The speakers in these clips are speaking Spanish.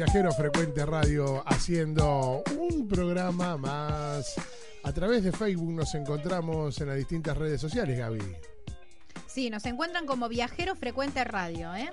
Viajero Frecuente Radio haciendo un programa más. A través de Facebook nos encontramos en las distintas redes sociales, Gaby. Sí, nos encuentran como Viajero Frecuente Radio, ¿eh?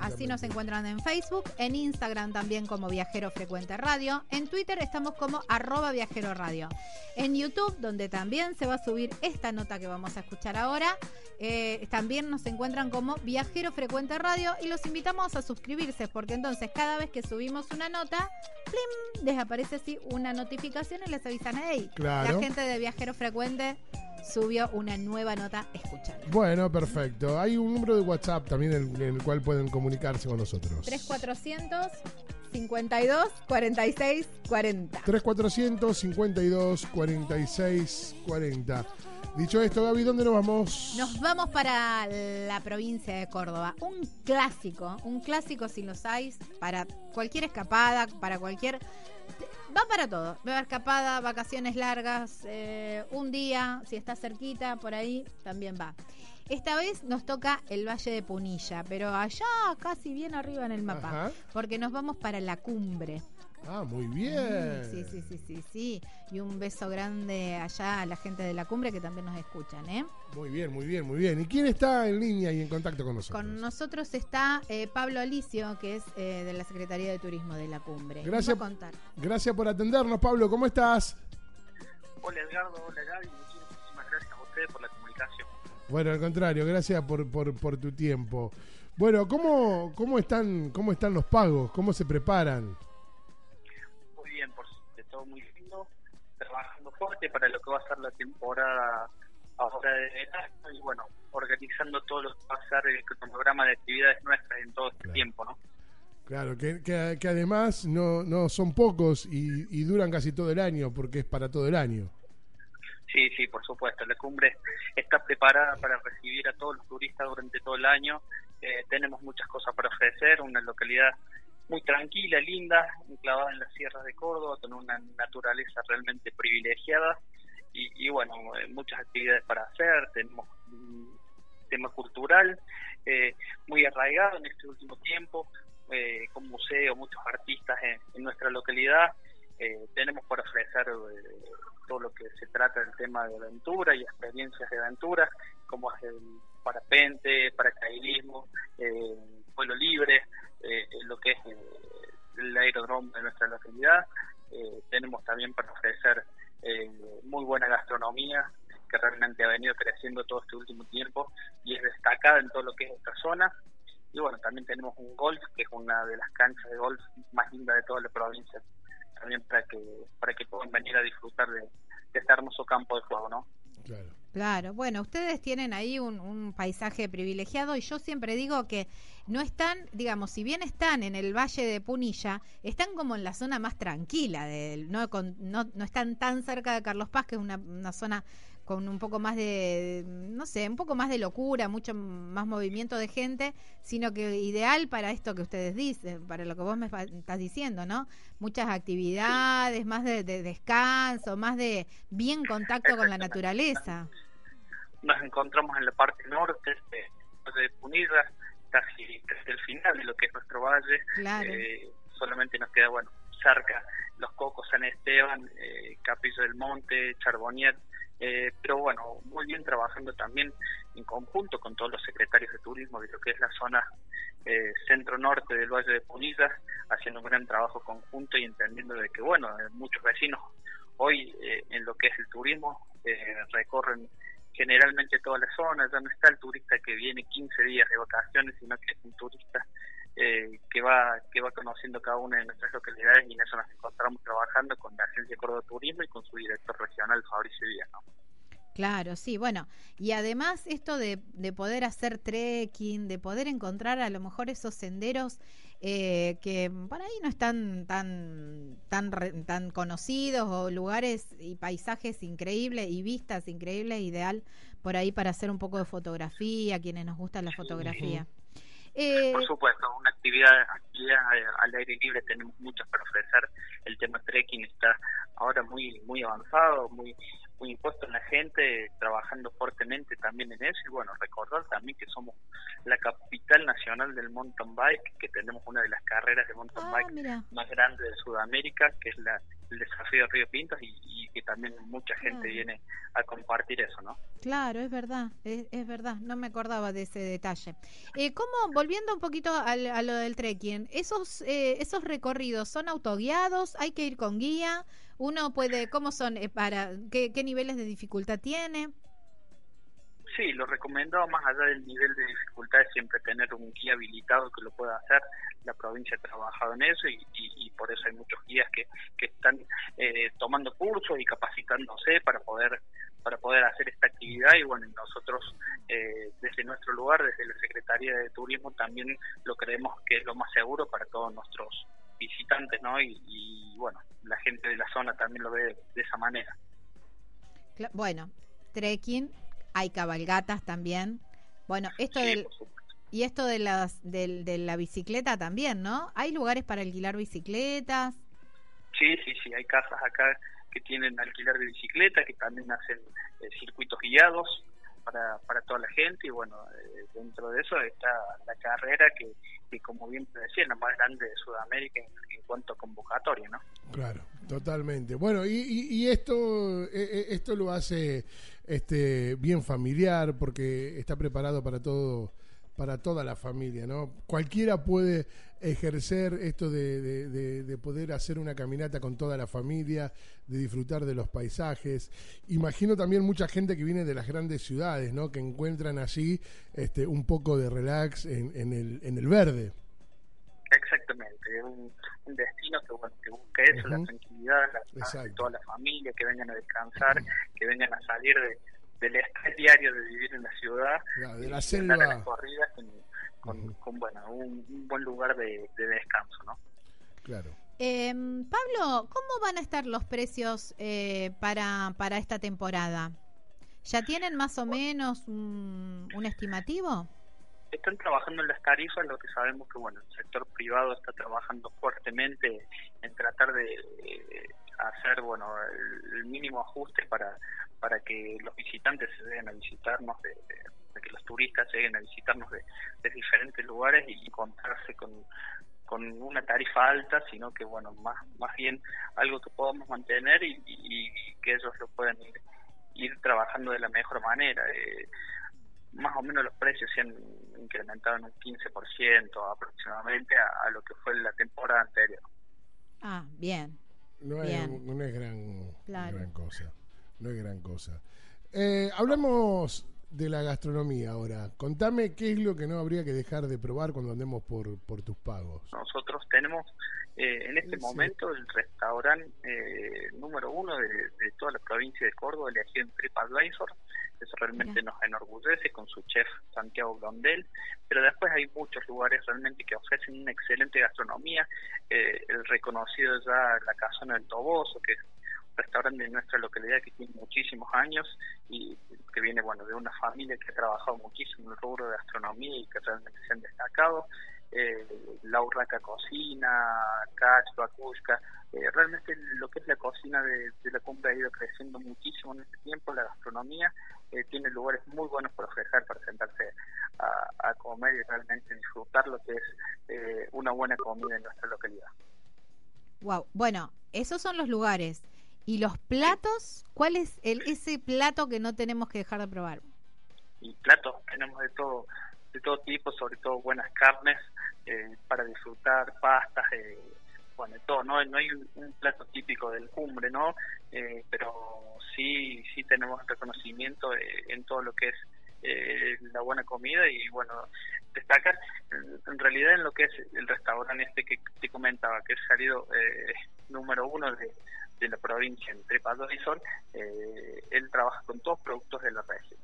Así nos encuentran en Facebook, en Instagram también como Viajero Frecuente Radio, en Twitter estamos como arroba Viajero Radio, en YouTube, donde también se va a subir esta nota que vamos a escuchar ahora, eh, también nos encuentran como Viajero Frecuente Radio y los invitamos a suscribirse, porque entonces cada vez que subimos una nota, ¡plim! les aparece así una notificación y les avisan, hey, la gente de Viajero Frecuente subió una nueva nota escuchar. Bueno, perfecto. Hay un número de WhatsApp también en, el cual pueden comunicarse con nosotros. 3400 52 46 40. 3400 52 46 40. Dicho esto, Gaby, ¿dónde nos vamos? Nos vamos para la provincia de Córdoba. Un clásico, un clásico si lo sabéis, para cualquier escapada, para cualquier va para todo. Va escapada, vacaciones largas, eh, un día, si está cerquita, por ahí también va. Esta vez nos toca el Valle de Punilla, pero allá casi bien arriba en el mapa, porque nos vamos para la cumbre. Ah, muy bien. Sí, sí, sí, sí, sí. Y un beso grande allá a la gente de la cumbre que también nos escuchan, ¿eh? Muy bien, muy bien, muy bien. ¿Y quién está en línea y en contacto con nosotros? Con nosotros está eh, Pablo Alicio, que es eh, de la Secretaría de Turismo de la cumbre. Gracias. Contar. Gracias por atendernos, Pablo. ¿Cómo estás? Hola, Edgardo. Hola, Gaby. Muchísimas gracias a ustedes por la comunicación. Bueno, al contrario, gracias por, por, por tu tiempo. Bueno, ¿cómo, cómo, están, ¿cómo están los pagos? ¿Cómo se preparan? Trabajando fuerte para lo que va a ser la temporada ahora de verano y bueno, organizando todo lo que va a ser el cronograma de actividades nuestras en todo este tiempo, ¿no? Claro, que, que, además no, no son pocos y, y duran casi todo el año porque es para todo el año. Sí, sí, por supuesto. La cumbre está preparada para recibir a todos los turistas durante todo el año. Eh, tenemos muchas cosas para ofrecer, una localidad muy tranquila, linda, enclavada en las sierras de Córdoba, con una naturaleza realmente privilegiada. Y, bueno, eh, muchas actividades para hacer, tenemos un tema cultural eh, muy arraigado en este último tiempo, eh, con museo, muchos artistas en, nuestra localidad, tenemos para ofrecer todo lo que se trata del tema de aventura y experiencias de aventura, como es el parapente, paracaidismo, eh, vuelo libre, eh, lo que es eh, el aeródromo de nuestra localidad. Eh, tenemos también para ofrecer muy buena gastronomía que realmente ha venido creciendo todo este último tiempo y es destacada en todo lo que es esta zona. Y bueno, también tenemos un golf, que es una de las canchas de golf más lindas de toda la provincia, también para que para que puedan venir a disfrutar de, de este hermoso campo de juego, ¿no? Claro. Claro, bueno, ustedes tienen ahí un, paisaje privilegiado y yo siempre digo que no están, digamos, si bien están en el Valle de Punilla, están como en la zona más tranquila, de, no, no, no están tan cerca de Carlos Paz, que es una, una zona con un poco más de, no sé, un poco más de locura, mucho más movimiento de gente, sino que ideal para esto que ustedes dicen, para lo que vos me estás diciendo, ¿no? Muchas actividades, más de, descanso, más de bien contacto con la naturaleza. Nos encontramos en la parte norte de, de Punilla, casi desde el final de lo que es nuestro valle. Eh, solamente nos queda, bueno, cerca Los Cocos, San Esteban, eh, Capillo del Monte, Charbonnier eh, pero bueno, muy bien trabajando también en conjunto con todos los secretarios de turismo de lo que es la zona eh, centro-norte del Valle de Punillas, haciendo un gran trabajo conjunto y entendiendo de que, bueno, eh, muchos vecinos hoy en lo que es el turismo recorren generalmente toda la zona, ya no está el turista que viene 15 días de vacaciones, sino que es un turista eh, que va que va conociendo cada una de nuestras localidades y en eso nos encontramos trabajando con la Agencia Córdoba Turismo y con su director regional, Fabricio Díaz. Claro, sí, bueno, y además esto de, de, poder hacer trekking, de poder encontrar a lo mejor esos senderos eh, que por ahí no están tan, tan, tan conocidos o lugares y paisajes increíbles y vistas increíbles, ideal por ahí para hacer un poco de fotografía, quienes nos gusta la fotografía. Eh, Por supuesto, una actividad, actividad al aire libre tenemos muchas para ofrecer. El tema trekking está ahora muy muy avanzado, muy muy impuesto en la gente, trabajando fuertemente también en eso y bueno, recordar también que somos la capital nacional del mountain bike, que tenemos una de las carreras de mountain Ah, bike mira. más grandes de Sudamérica, que es la, el desafío de Río Pintos y, y que también mucha gente Claro. viene a compartir eso, ¿no? Claro, es verdad, es, es verdad, no me acordaba de ese detalle. Eh, ¿Cómo, volviendo un poquito al- a lo del trekking, esos, eh, esos recorridos son autoguiados, hay que ir con guía, uno puede, ¿cómo son eh, para, qué, qué niveles de dificultad tiene? Sí, lo recomendado más allá del nivel de dificultad es siempre tener un guía habilitado que lo pueda hacer. La provincia ha trabajado en eso y, por eso hay muchos guías que, que están eh, tomando cursos y capacitándose para poder para poder hacer esta actividad y bueno nosotros eh, desde nuestro lugar desde la Secretaría de Turismo también lo creemos que es lo más seguro para todos nuestros visitantes no y, y, bueno la gente de la zona también lo ve de, de esa manera Bueno, trekking, hay cabalgatas también. Bueno, esto Sí, del, y esto de las del, de la bicicleta también, ¿no? Hay lugares para alquilar bicicletas. Sí, sí, sí, hay casas acá que tienen alquiler de bicicleta, que también hacen eh, circuitos guiados para, para toda la gente y bueno, eh, dentro de eso está la carrera que, que como bien te decía, es la más grande de Sudamérica en, cuanto a convocatoria, ¿no? Claro, totalmente. Bueno, y, y- esto, eh, eh, esto lo hace este, bien familiar porque está preparado para todo, para toda la familia, ¿no? Cualquiera puede ejercer esto de, de- de- de poder hacer una caminata con toda la familia, de disfrutar de los paisajes. Imagino también mucha gente que viene de las grandes ciudades, ¿no? Que encuentran allí este, un poco de relax en, en el, en el verde. Exactamente, un, un destino que, bueno, que eso, la tranquilidad, la de toda la familia, que vengan a descansar, que vengan a salir de, del estrés diario de vivir en la ciudad Claro, de la y andar a las selva. corridas con, con, Ujú. con, bueno, un, un buen lugar de, de descanso, ¿no? Claro. Eh, Pablo, ¿cómo van a estar los precios eh, para, para esta temporada? ¿Ya tienen más o menos un, un estimativo? Están trabajando en las tarifas, lo que sabemos que bueno, el sector privado está trabajando fuertemente en tratar de eh, hacer bueno el, mínimo ajuste para para que los visitantes se lleguen a visitarnos, de, de- que los turistas lleguen a visitarnos de, diferentes lugares y encontrarse con con una tarifa alta, sino que bueno, más más bien algo que podamos mantener y, que ellos lo puedan ir ir trabajando de la mejor manera. Eh, más o menos los precios se han incrementado en un 15% aproximadamente a, a lo que fue la temporada anterior. Ah, bien. No es, no es gran, Claro. gran cosa. No es gran cosa. Eh, hablamos de la gastronomía ahora. Contame qué es lo que no habría que dejar de probar cuando andemos por, por tus pagos. Nosotros tenemos eh, en este Sí. momento el restaurante eh, número uno de, de toda la provincia de Córdoba, elegido en TripAdvisor. Eso realmente nos enorgullece con su chef Santiago Blondel. Pero después hay muchos lugares realmente que ofrecen una excelente gastronomía. Eh, el reconocido ya La Casona del Toboso, que es restaurante de nuestra localidad que tiene muchísimos años y que viene bueno de una familia que ha trabajado muchísimo en el rubro de gastronomía y que realmente se han destacado eh, la urraca cocina, Cach, Bacushka, eh, realmente lo que es la cocina de, la cumbre ha ido creciendo muchísimo en este tiempo, la gastronomía eh, tiene lugares muy buenos para ofrecer, para sentarse a, a comer y realmente disfrutar lo que es eh, una buena comida en nuestra localidad. Wow. Bueno, esos son los lugares. ¿Y los platos? ¿Cuál es el, ese plato que no tenemos que dejar de probar? y platos tenemos de todo de todo tipo sobre todo buenas carnes eh, para disfrutar pastas eh, bueno de todo no no hay un, plato típico del cumbre no Eh, pero sí sí tenemos reconocimiento eh, en todo lo que es eh, la buena comida y bueno destacar en, en realidad en lo que es el restaurante este que te comentaba que es salido eh, número uno de, de la provincia en TripAdvisor eh, él trabaja con todos productos de la región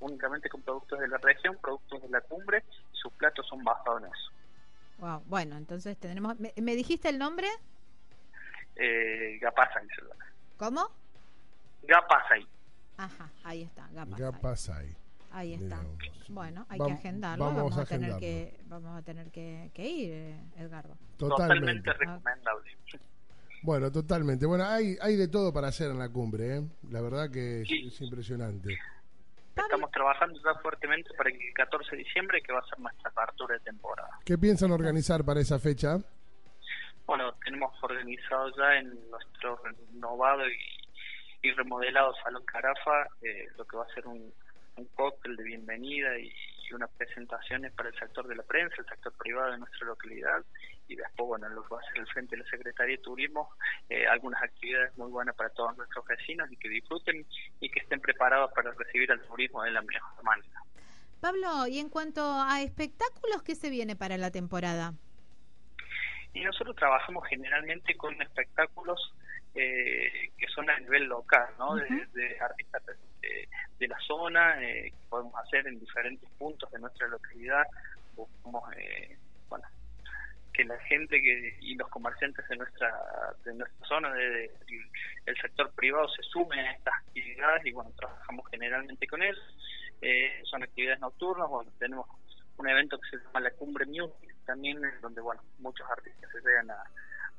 únicamente con productos de la región, productos de la cumbre, y sus platos son basados en eso. Wow. Bueno, entonces tendremos. ¿Me, me dijiste el nombre? Eh, Gapasay. ¿Cómo? Gapasay. Ajá, ahí está. Gapas. Gapasay. Ahí está. Bueno, hay que agendarlo. vamos Vamos, a a, tener agendarlo. que vamos a tener que, que ir, eh, Edgardo. Totalmente Totalmente. recomendable. Bueno, totalmente. Bueno, hay, hay de todo para hacer en la cumbre, ¿eh? La verdad que es, impresionante. Estamos trabajando ya fuertemente para el 14 de diciembre, que va a ser nuestra apertura de temporada. ¿Qué piensan organizar para esa fecha? Bueno, tenemos organizado ya en nuestro renovado y, remodelado Salón Carafa eh, lo que va a ser un, un cóctel de bienvenida y, unas presentaciones para el sector de la prensa, el sector privado de nuestra localidad y después, bueno, lo que va a ser el frente de la Secretaría de Turismo, eh, algunas actividades muy buenas para todos nuestros vecinos y que disfruten y que estén preparados para recibir al turismo de la mejor manera. Pablo, y en cuanto a espectáculos, ¿qué se viene para la temporada? Y nosotros trabajamos generalmente con espectáculos eh, que son a nivel local, ¿no? de, artistas de, la zona, eh, que podemos hacer en diferentes puntos de nuestra localidad. Buscamos, eh, bueno, que la gente que, y los comerciantes de nuestra de nuestra zona, de, el sector privado, se sumen a estas actividades y, bueno, trabajamos generalmente con él. Eh, son actividades nocturnas, bueno, tenemos un evento que se llama la Cumbre Music también, donde, bueno, muchos artistas se llegan a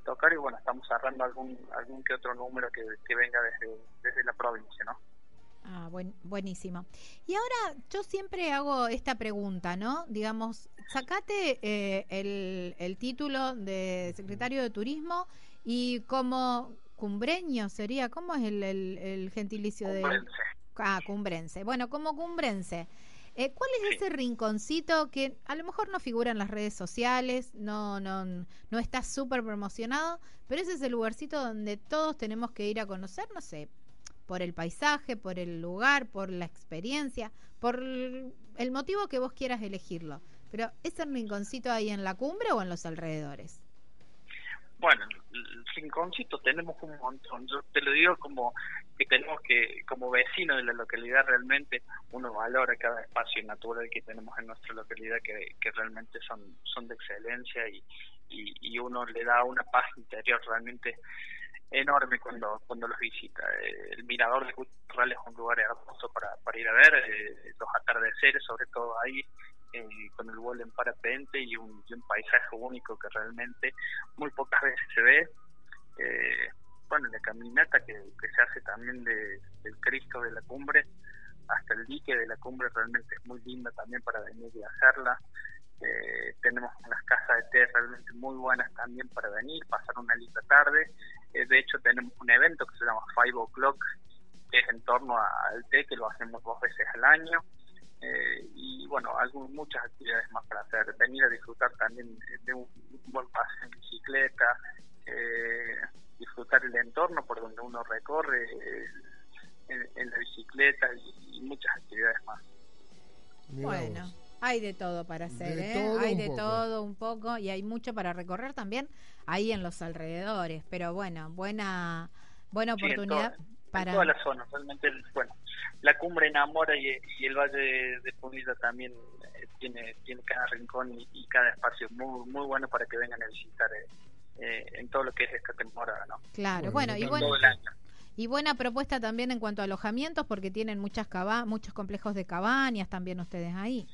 tocar y bueno, estamos cerrando algún algún que otro número que, que venga desde, desde la provincia, ¿no? Ah, buen, buenísimo. Y ahora yo siempre hago esta pregunta, ¿no? Digamos, sacate eh, el, el título de secretario de turismo y como cumbreño sería, ¿cómo es el, el, gentilicio de... Ah, cumbrense. Bueno, como cumbrense. Eh, ¿Cuál es ese rinconcito que a lo mejor no figura en las redes sociales, no, no, no está súper promocionado, pero ese es el lugarcito donde todos tenemos que ir a conocer, no sé, por el paisaje, por el lugar, por la experiencia, por el motivo que vos quieras elegirlo. Pero ¿es el rinconcito ahí en la cumbre o en los alrededores? Bueno, el rinconcito tenemos un montón. Yo te lo digo como que tenemos que, como vecino de la localidad, realmente uno valora cada espacio natural que tenemos en nuestra localidad, que, que realmente son, son de excelencia y, y, uno le da una paz interior realmente enorme cuando cuando los visita. El mirador de Cultural es un lugar hermoso para, para ir a ver, eh, los atardeceres, sobre todo ahí, eh, con el vuelo en parapente y un, paisaje único que realmente muy pocas veces se ve. Eh, bueno, la caminata que, se hace también de, del Cristo de la cumbre hasta el dique de la cumbre realmente es muy linda también para venir y hacerla. Eh, tenemos unas casas de té realmente muy buenas también para venir, pasar una linda tarde. Eh, de hecho, tenemos un evento que se llama Five O'Clock, que es en torno al té, que lo hacemos dos veces al año. Eh, y bueno, algunas, muchas actividades más para hacer. Venir a disfrutar también de un, buen paseo en bicicleta, eh, disfrutar el entorno por donde uno recorre en, la bicicleta y, muchas actividades más. bueno. Hay de todo para hacer, ¿eh? hay de todo un poco y hay mucho para recorrer también ahí en los alrededores. Pero bueno, buena buena oportunidad para. En toda la zona, realmente, bueno, la cumbre enamora y, el Valle de, Punilla también eh, tiene tiene cada rincón y, cada espacio muy muy bueno para que vengan a visitar eh, eh, en todo lo que es esta temporada, ¿no? Claro, bueno, y bueno. Y buena propuesta también en cuanto a alojamientos, porque tienen muchas caba muchos complejos de cabañas también ustedes ahí.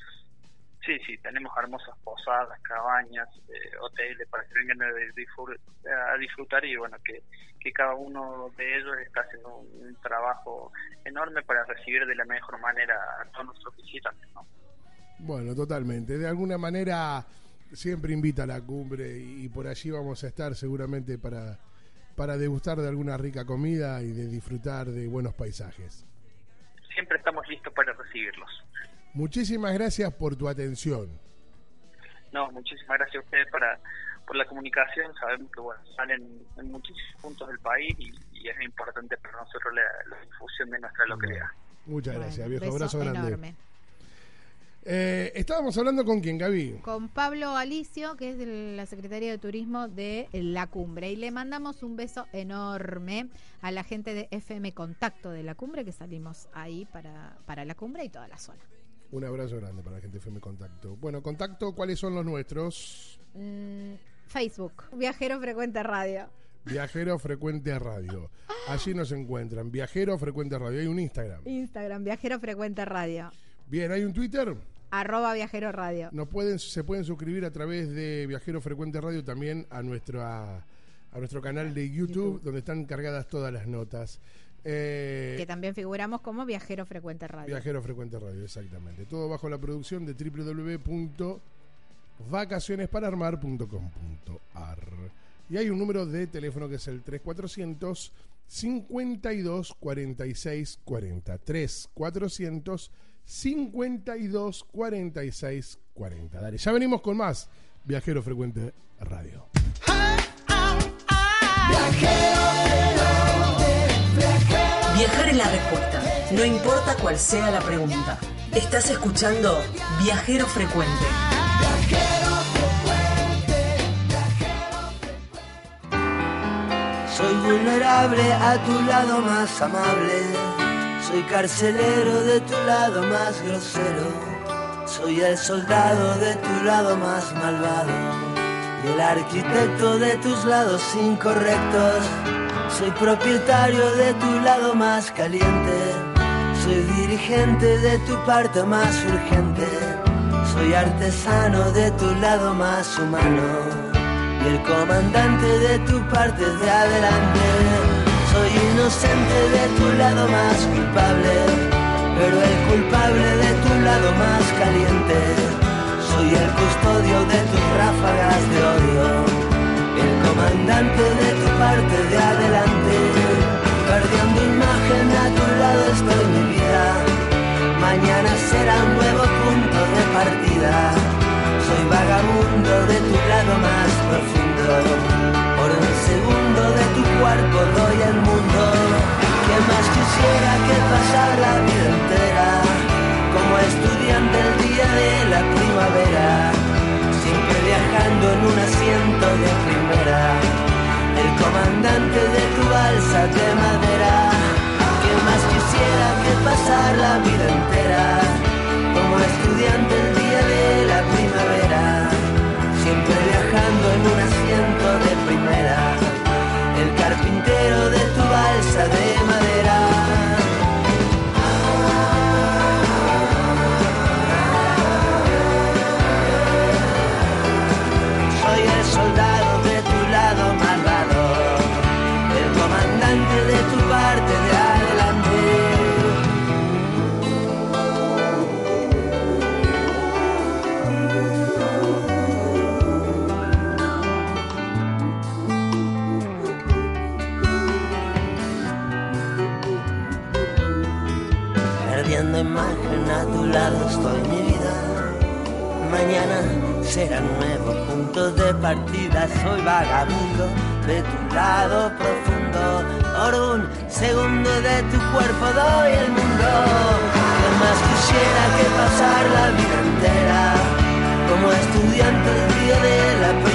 Sí, sí, tenemos hermosas posadas, cabañas, eh, hoteles para que vengan a, disfrutar y bueno, que, que cada uno de ellos está haciendo un, trabajo enorme para recibir de la mejor manera a todos nuestros visitantes. ¿no? Bueno, totalmente. De alguna manera siempre invita a la cumbre y, por allí vamos a estar seguramente para, para degustar de alguna rica comida y de disfrutar de buenos paisajes. Siempre estamos listos para recibirlos. Muchísimas gracias por tu atención. No, muchísimas gracias a ustedes para, por la comunicación. Sabemos que bueno, salen en muchísimos puntos del país y, es importante para nosotros la, difusión de nuestra localidad. muchas gracias, viejo. Abrazo grande. Eh, estábamos hablando con quién, Gaby. Con Pablo Alicio, que es de la Secretaría de Turismo de La Cumbre. Y le mandamos un beso enorme a la gente de FM Contacto de La Cumbre, que salimos ahí para, para La Cumbre y toda la zona. Un abrazo grande para la gente de FM Contacto. Bueno, Contacto, ¿cuáles son los nuestros? Mm, Facebook, Viajero Frecuente Radio. Viajero Frecuente Radio. Allí nos encuentran. Viajero Frecuente Radio. Hay un Instagram. Instagram, Viajero Frecuente Radio. Bien, ¿hay un Twitter? Arroba Viajero Radio. Nos pueden, se pueden suscribir a través de Viajero Frecuente Radio también a nuestra a nuestro canal de YouTube, donde están cargadas todas las notas. Eh, que también figuramos como Viajero Frecuente Radio. Viajero Frecuente Radio, exactamente. Todo bajo la producción de www.vacacionespararmar.com.ar. Y hay un número de teléfono que es el 3400 52 46 40. 3400 52 46 40. Dale, ya venimos con más Viajero Frecuente Radio. Viajar es la respuesta, no importa cuál sea la pregunta. Estás escuchando Viajero Frecuente. Soy vulnerable a tu lado más amable. Soy carcelero de tu lado más grosero. Soy el soldado de tu lado más malvado. Y el arquitecto de tus lados incorrectos. Soy propietario de tu lado más caliente. Soy dirigente de tu parte más urgente. Soy artesano de tu lado más humano y el comandante de tu parte de adelante. Soy inocente de tu lado más culpable, pero el culpable de tu lado más caliente. Soy el custodio de tus ráfagas de odio, comandante de tu parte de adelante. Perdiendo imagen a tu lado estoy mi vida, mañana será un nuevo punto de partida soy vagabundo de tu lado más profundo. Por un segundo de tu cuerpo doy al mundo. Que más quisiera que pasar la vida entera como estudiante el día de la primavera. Siempre viajando en un de primera. El comandante de tu balsa de madera. Imagen a tu lado estoy mi vida. Mañana será nuevo punto de partida. Soy vagabundo de tu lado profundo. Por un segundo de tu cuerpo doy el mundo. Que más quisiera que pasar la vida entera como estudiante el día de la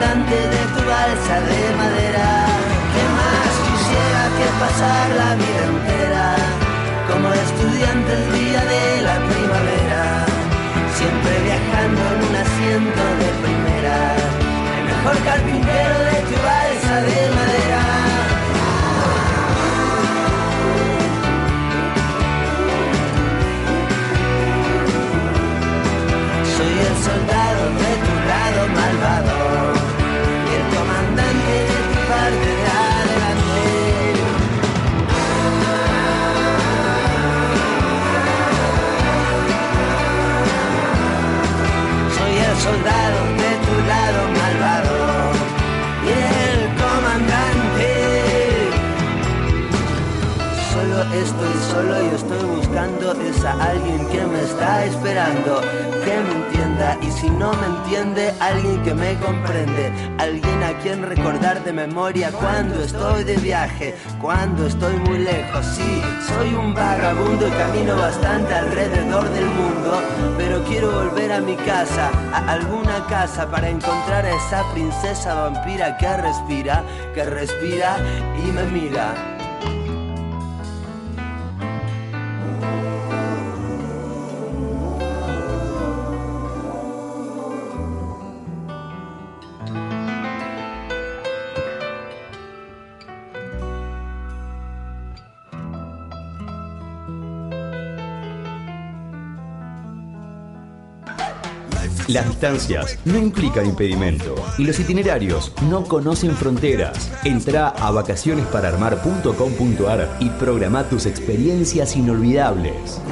de tu balsa de madera. Que pasar la vida entera como estudiante el día de la primavera, siempre viajando en un asiento de primera, el mejor carpintero de tu balsa de madera. Cuando estoy de viaje, cuando estoy muy lejos. Sí, soy un vagabundo y camino bastante alrededor del mundo, pero quiero volver a mi casa, a alguna casa para encontrar a esa princesa vampira que respira, que respira y me mira. Las distancias no implican impedimento y los itinerarios no conocen fronteras. Entra a vacacionespararmar.com.ar y programa tus experiencias inolvidables.